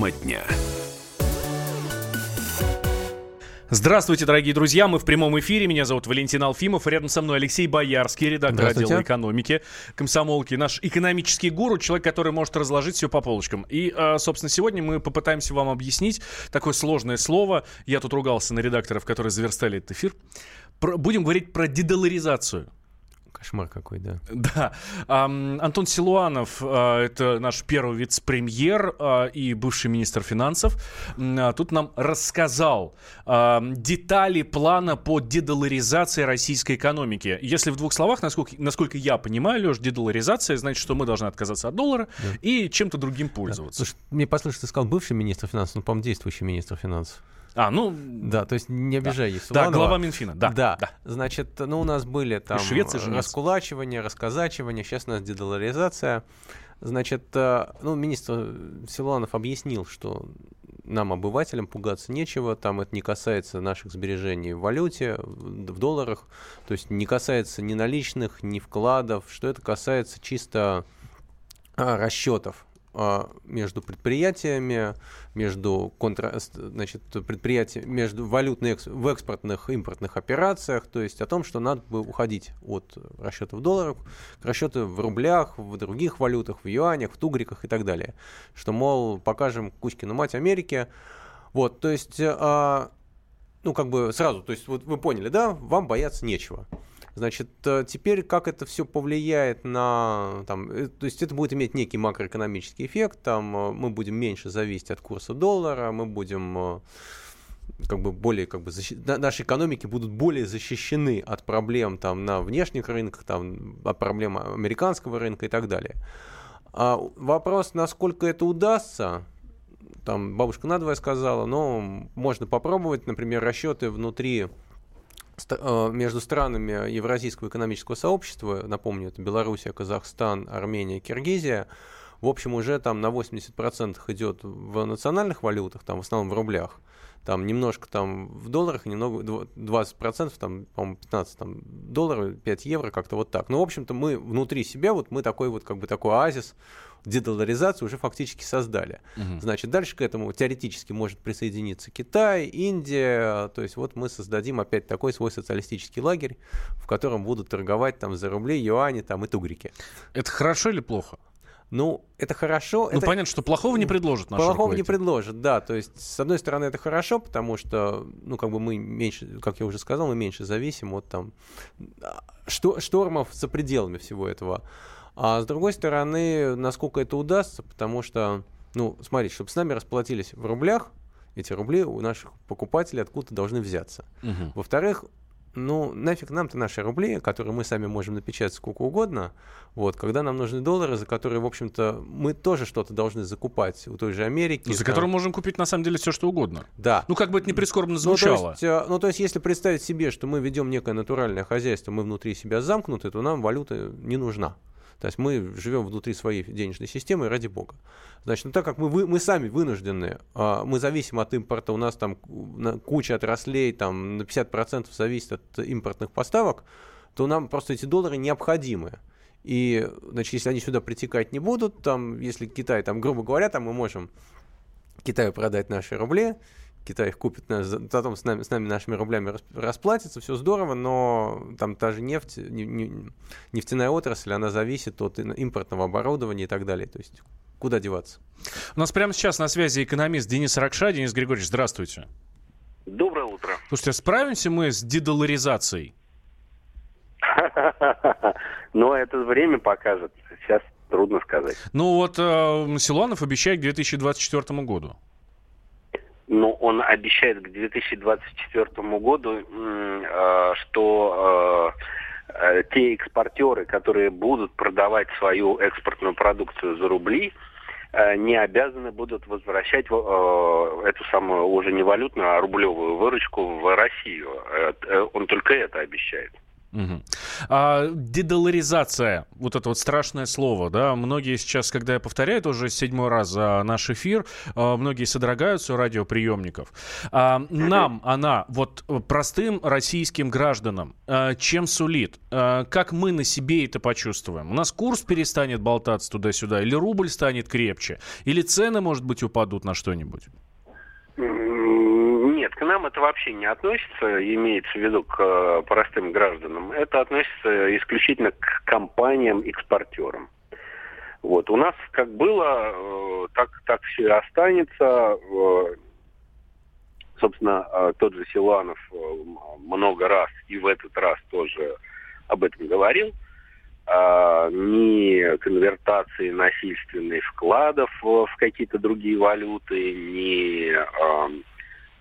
Тема дня. Здравствуйте, дорогие друзья. Мы в прямом эфире. Меня зовут Валентин Алфимов. Рядом со мной Алексей Боярский, редактор отдела экономики комсомолки. Наш экономический гуру, человек, который может разложить все по полочкам. И, а, собственно, сегодня мы попытаемся вам объяснить такое сложное слово. Я тут ругался на редакторов, которые заверстали этот эфир. Будем говорить про дедоларизацию. Кошмар какой, да. Да. Антон Силуанов, а, это наш первый вице-премьер а, и бывший министр финансов, а, тут нам рассказал детали плана по дедоларизации российской экономики. Если в двух словах, насколько, насколько я понимаю, Леш, дедоларизация значит, что мы должны отказаться от доллара да. и чем-то другим пользоваться. Да. Слушай, мне послышалось, ты сказал бывший министр финансов, ну, по-моему, действующий министр финансов. А, ну... Да, то есть не обижай да. Да, глава Минфина, да. Да, да. значит, ну у нас были там раскулачивания, рассказачивания, сейчас у нас дедоларизация. Значит, э, ну, министр Силуанов объяснил, что нам, обывателям, пугаться нечего, там это не касается наших сбережений в валюте, в долларах, то есть не касается ни наличных, ни вкладов, что это касается чисто а, расчетов между предприятиями, между контра... значит, предприятиями, между валютных в экспортных импортных операциях, то есть о том, что надо бы уходить от расчетов долларов к расчету в рублях, в других валютах, в юанях, в тугриках и так далее. Что, мол, покажем Кузькину мать Америки. Вот, то есть, а, ну, как бы сразу, то есть, вот вы поняли, да, вам бояться нечего. Значит, э, теперь как это все повлияет на... Там, э, то есть это будет иметь некий макроэкономический эффект, там э, мы будем меньше зависеть от курса доллара, мы будем как бы более как бы защи... наши экономики будут более защищены от проблем там на внешних рынках, там от проблем американского рынка и так далее. А вопрос, насколько это удастся, там бабушка надвое сказала, но можно попробовать, например, расчеты внутри между странами Евразийского экономического сообщества, напомню, это Белоруссия, Казахстан, Армения, Киргизия, в общем, уже там на 80% идет в национальных валютах, там в основном в рублях, там немножко там в долларах, немного 20%, там, по-моему, 15 там, долларов, 5 евро, как-то вот так. Ну, в общем-то, мы внутри себя, вот мы такой вот, как бы такой оазис дедоларизацию уже фактически создали. Угу. Значит, дальше к этому теоретически может присоединиться Китай, Индия. То есть вот мы создадим опять такой свой социалистический лагерь, в котором будут торговать там за рубли, юани там и тугрики. Это хорошо или плохо? Ну, это хорошо. Ну, это... понятно, что плохого не предложат наши Плохого не предложат, да. То есть, с одной стороны, это хорошо, потому что, ну, как бы мы меньше, как я уже сказал, мы меньше зависим от там штормов за пределами всего этого. А с другой стороны, насколько это удастся, потому что, ну, смотрите, чтобы с нами расплатились в рублях, эти рубли у наших покупателей откуда-то должны взяться. Угу. Во-вторых, ну, нафиг нам-то наши рубли, которые мы сами можем напечатать сколько угодно, вот, когда нам нужны доллары, за которые, в общем-то, мы тоже что-то должны закупать у той же Америки. Ну, за там... которые можем купить, на самом деле, все, что угодно. Да. Ну, как бы это не прискорбно звучало. Ну, то есть, э, ну, то есть, если представить себе, что мы ведем некое натуральное хозяйство, мы внутри себя замкнуты, то нам валюта не нужна. То есть мы живем внутри своей денежной системы, ради бога. Значит, ну так как мы, вы, мы сами вынуждены, а, мы зависим от импорта, у нас там куча отраслей, там на 50% зависит от импортных поставок, то нам просто эти доллары необходимы. И, значит, если они сюда притекать не будут, там, если Китай, там, грубо говоря, там мы можем Китаю продать наши рубли, Китай их купит, потом с нами, с нами нашими рублями расплатится, все здорово, но там та же нефть, нефтяная отрасль, она зависит от импортного оборудования и так далее. То есть куда деваться? У нас прямо сейчас на связи экономист Денис Ракша. Денис Григорьевич, здравствуйте. Доброе утро. Слушайте, а справимся мы с дедоларизацией? Но это время покажет. Сейчас трудно сказать. Ну вот э, Силуанов обещает к 2024 году но он обещает к 2024 году, э, что э, э, те экспортеры, которые будут продавать свою экспортную продукцию за рубли, не обязаны будут возвращать эту самую уже не валютную, а рублевую выручку в Россию. Он только это обещает. Угу. А, дедоларизация, вот это вот страшное слово, да, многие сейчас, когда я повторяю это уже седьмой раз за наш эфир, а, многие содрогаются у радиоприемников. А, нам она, вот простым российским гражданам, а, чем сулит? А, как мы на себе это почувствуем? У нас курс перестанет болтаться туда-сюда, или рубль станет крепче, или цены, может быть, упадут на что-нибудь? Нет, к нам это вообще не относится, имеется в виду к э, простым гражданам. Это относится исключительно к компаниям-экспортерам. Вот. У нас как было, э, так, так все и останется. Э, собственно, тот же Силанов много раз и в этот раз тоже об этом говорил. Ни конвертации насильственной вкладов в какие-то другие валюты, ни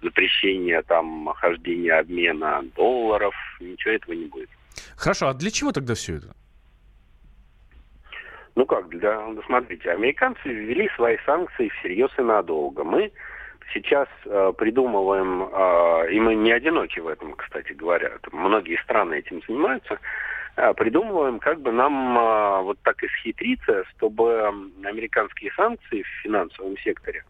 запрещения там хождения обмена долларов, ничего этого не будет. Хорошо, а для чего тогда все это? Ну как, для, ну, смотрите, американцы ввели свои санкции всерьез и надолго. Мы сейчас э, придумываем, э, и мы не одиноки в этом, кстати говоря, там многие страны этим занимаются, э, придумываем, как бы нам э, вот так исхитриться, чтобы американские санкции в финансовом секторе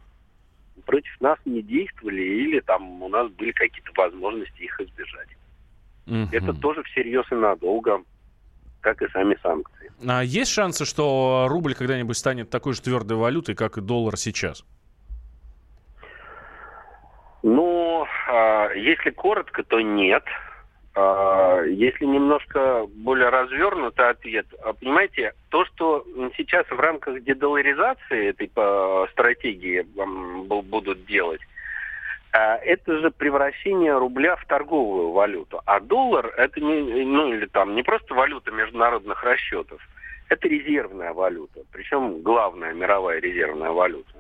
против нас не действовали или там у нас были какие-то возможности их избежать. Угу. Это тоже всерьез и надолго, как и сами санкции. А есть шансы, что рубль когда-нибудь станет такой же твердой валютой, как и доллар сейчас? Ну, а, если коротко, то нет. А, если немножко более развернутый ответ, а, понимаете, то, что сейчас в рамках дедоларизации этой стратегии будут делать, а, это же превращение рубля в торговую валюту. А доллар это не, ну или там не просто валюта международных расчетов, это резервная валюта, причем главная мировая резервная валюта.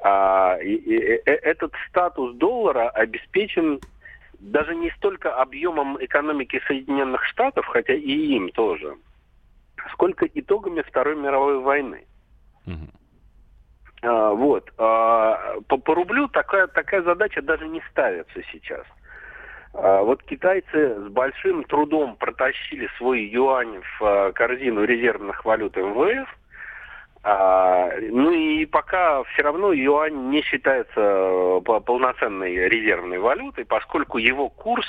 А, и, и, э, этот статус доллара обеспечен даже не столько объемом экономики Соединенных Штатов, хотя и им тоже, сколько итогами Второй мировой войны. Угу. А, вот. А, по, по рублю такая, такая задача даже не ставится сейчас. А, вот китайцы с большим трудом протащили свой юань в а, корзину резервных валют МВФ, а, ну и пока все равно юань не считается э, полноценной резервной валютой, поскольку его курс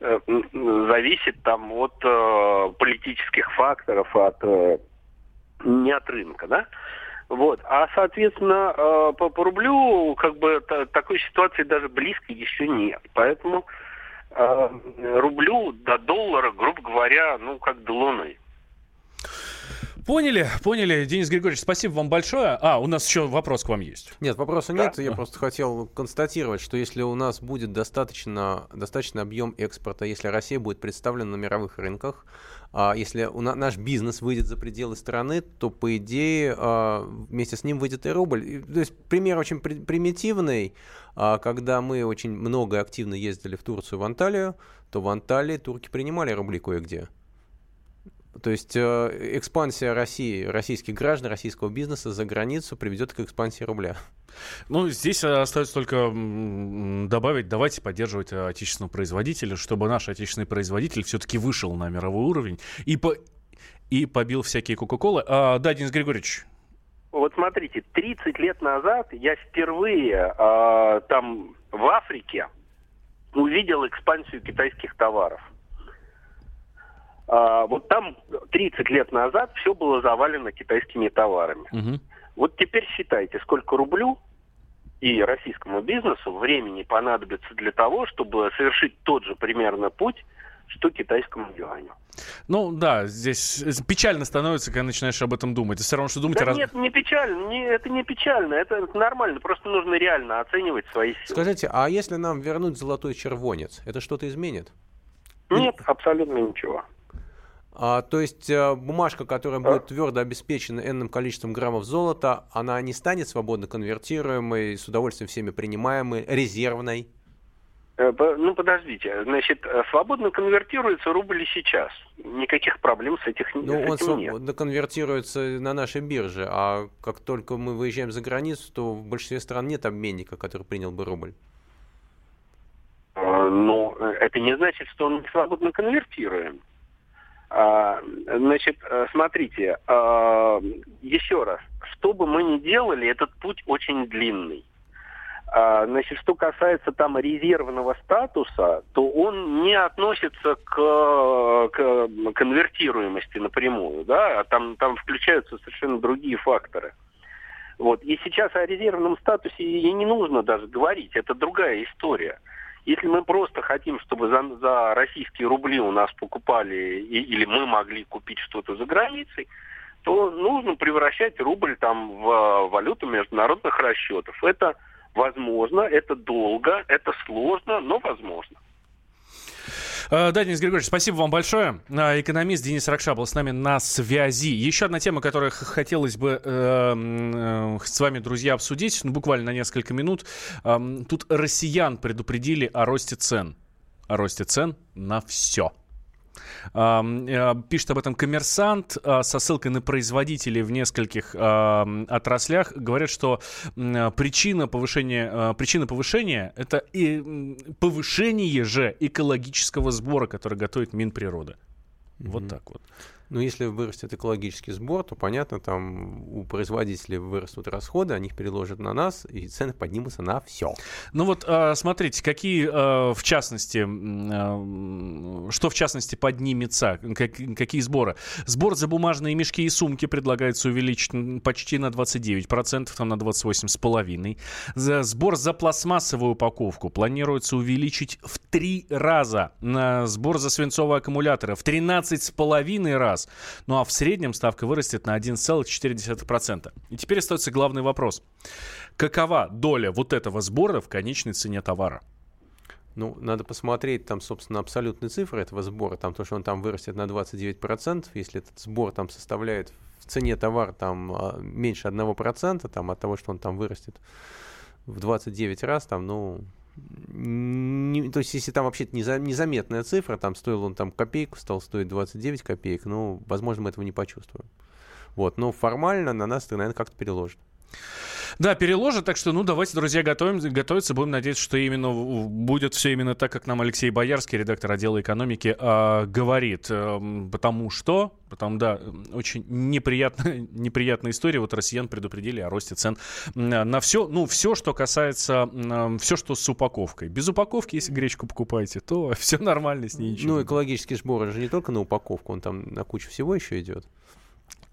э, зависит там от э, политических факторов, от э, не от рынка, да. Вот. А, соответственно, э, по, по рублю как бы та, такой ситуации даже близко еще нет. Поэтому э, рублю до доллара, грубо говоря, ну как до луны. Поняли, поняли. Денис Григорьевич, спасибо вам большое. А, у нас еще вопрос к вам есть. Нет, вопроса да? нет. Я просто хотел констатировать, что если у нас будет достаточно, достаточно объем экспорта, если Россия будет представлена на мировых рынках, а если у на, наш бизнес выйдет за пределы страны, то, по идее, а, вместе с ним выйдет и рубль. И, то есть пример очень при, примитивный. А, когда мы очень много активно ездили в Турцию, в Анталию, то в Анталии турки принимали рубли кое-где. То есть э, экспансия России, российских граждан, российского бизнеса за границу приведет к экспансии рубля. Ну, здесь остается только добавить, давайте поддерживать отечественного производителя, чтобы наш отечественный производитель все-таки вышел на мировой уровень и, по... и побил всякие Кока-Колы. А, да, Денис Григорьевич. Вот смотрите, 30 лет назад я впервые э, там в Африке увидел экспансию китайских товаров. А, вот там 30 лет назад все было завалено китайскими товарами. Угу. Вот теперь считайте, сколько рублю и российскому бизнесу времени понадобится для того, чтобы совершить тот же примерно путь, что китайскому юаню. Ну да, здесь печально становится, когда начинаешь об этом думать. все равно, что думать да о раз... Нет, не печально, не, это не печально, это нормально, просто нужно реально оценивать свои силы. Скажите, а если нам вернуть золотой червонец, это что-то изменит? Нет, абсолютно ничего. А, то есть а, бумажка, которая будет твердо обеспечена энным количеством граммов золота, она не станет свободно конвертируемой, с удовольствием всеми принимаемой, резервной? Э, ну, подождите. Значит, э, свободно конвертируется рубль и сейчас. Никаких проблем с, этих, ну, с этим он нет. свободно конвертируется на нашей бирже, а как только мы выезжаем за границу, то в большинстве стран нет обменника, который принял бы рубль. Ну, это не значит, что он свободно конвертируем. А, значит, э, смотрите, а, еще раз, что бы мы ни делали, этот путь очень длинный. А, значит, что касается там резервного статуса, то он не относится к, к конвертируемости напрямую, да, там, там включаются совершенно другие факторы. Вот. И сейчас о резервном статусе и не нужно даже говорить, это другая история. Если мы просто хотим, чтобы за, за российские рубли у нас покупали и, или мы могли купить что-то за границей, то нужно превращать рубль там в валюту международных расчетов. Это возможно, это долго, это сложно, но возможно. Э, да, Денис Григорьевич, спасибо вам большое. Э, экономист Денис Ракша был с нами на связи. Еще одна тема, которую хотелось бы э, с вами, друзья, обсудить, ну, буквально на несколько минут. Э, тут россиян предупредили о росте цен. О росте цен на все. Э, пишет об этом коммерсант э, со ссылкой на производителей в нескольких отраслях. Говорят, что причина повышения, э, причина повышения это и повышение же экологического сбора, который готовит Минприрода. Mm-hmm. Вот так вот. Ну, если вырастет экологический сбор, то, понятно, там у производителей вырастут расходы, они их переложат на нас, и цены поднимутся на все. Ну вот, а, смотрите, какие, а, в частности, а, что в частности поднимется, какие сборы? Сбор за бумажные мешки и сумки предлагается увеличить почти на 29%, там на 28,5%. За сбор за пластмассовую упаковку планируется увеличить в три раза. Сбор за свинцовые аккумуляторы в 13,5 раз раз. Ну а в среднем ставка вырастет на 1,4%. И теперь остается главный вопрос. Какова доля вот этого сбора в конечной цене товара? Ну, надо посмотреть там, собственно, абсолютные цифры этого сбора. Там то, что он там вырастет на 29%, если этот сбор там составляет в цене товара там а, меньше 1%, там от того, что он там вырастет в 29 раз, там, ну, не, то есть, если там вообще незаметная цифра, там стоил он там копейку, стал стоить 29 копеек, ну, возможно, мы этого не почувствуем. Вот, но формально на нас это, наверное, как-то переложит. Да, переложат, так что, ну, давайте, друзья, готовим, готовиться. Будем надеяться, что именно будет все именно так, как нам Алексей Боярский, редактор отдела экономики, э, говорит. Э, потому что, потому, да, очень неприятная, неприятная история. Вот россиян предупредили о росте цен на все, ну, все, что касается, э, все, что с упаковкой. Без упаковки, если гречку покупаете, то все нормально с ней ничего. Ну, экологический сбор же не только на упаковку, он там на кучу всего еще идет.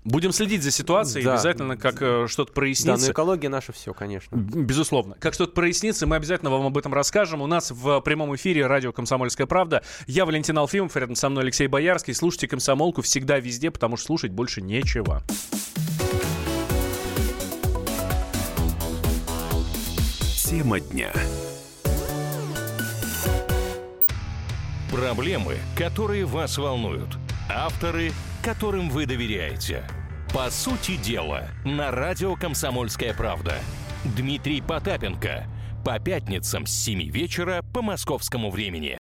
Будем следить за ситуацией, да. обязательно, как э, что-то прояснится. Да, но экология наша все, конечно. Безусловно. Как что-то прояснится, мы обязательно вам об этом расскажем. У нас в прямом эфире радио «Комсомольская правда». Я Валентин Алфимов, рядом со мной Алексей Боярский. Слушайте «Комсомолку» всегда везде, потому что слушать больше нечего. Тема дня. Проблемы, которые вас волнуют. Авторы, которым вы доверяете. По сути дела, на радио «Комсомольская правда». Дмитрий Потапенко. По пятницам с 7 вечера по московскому времени.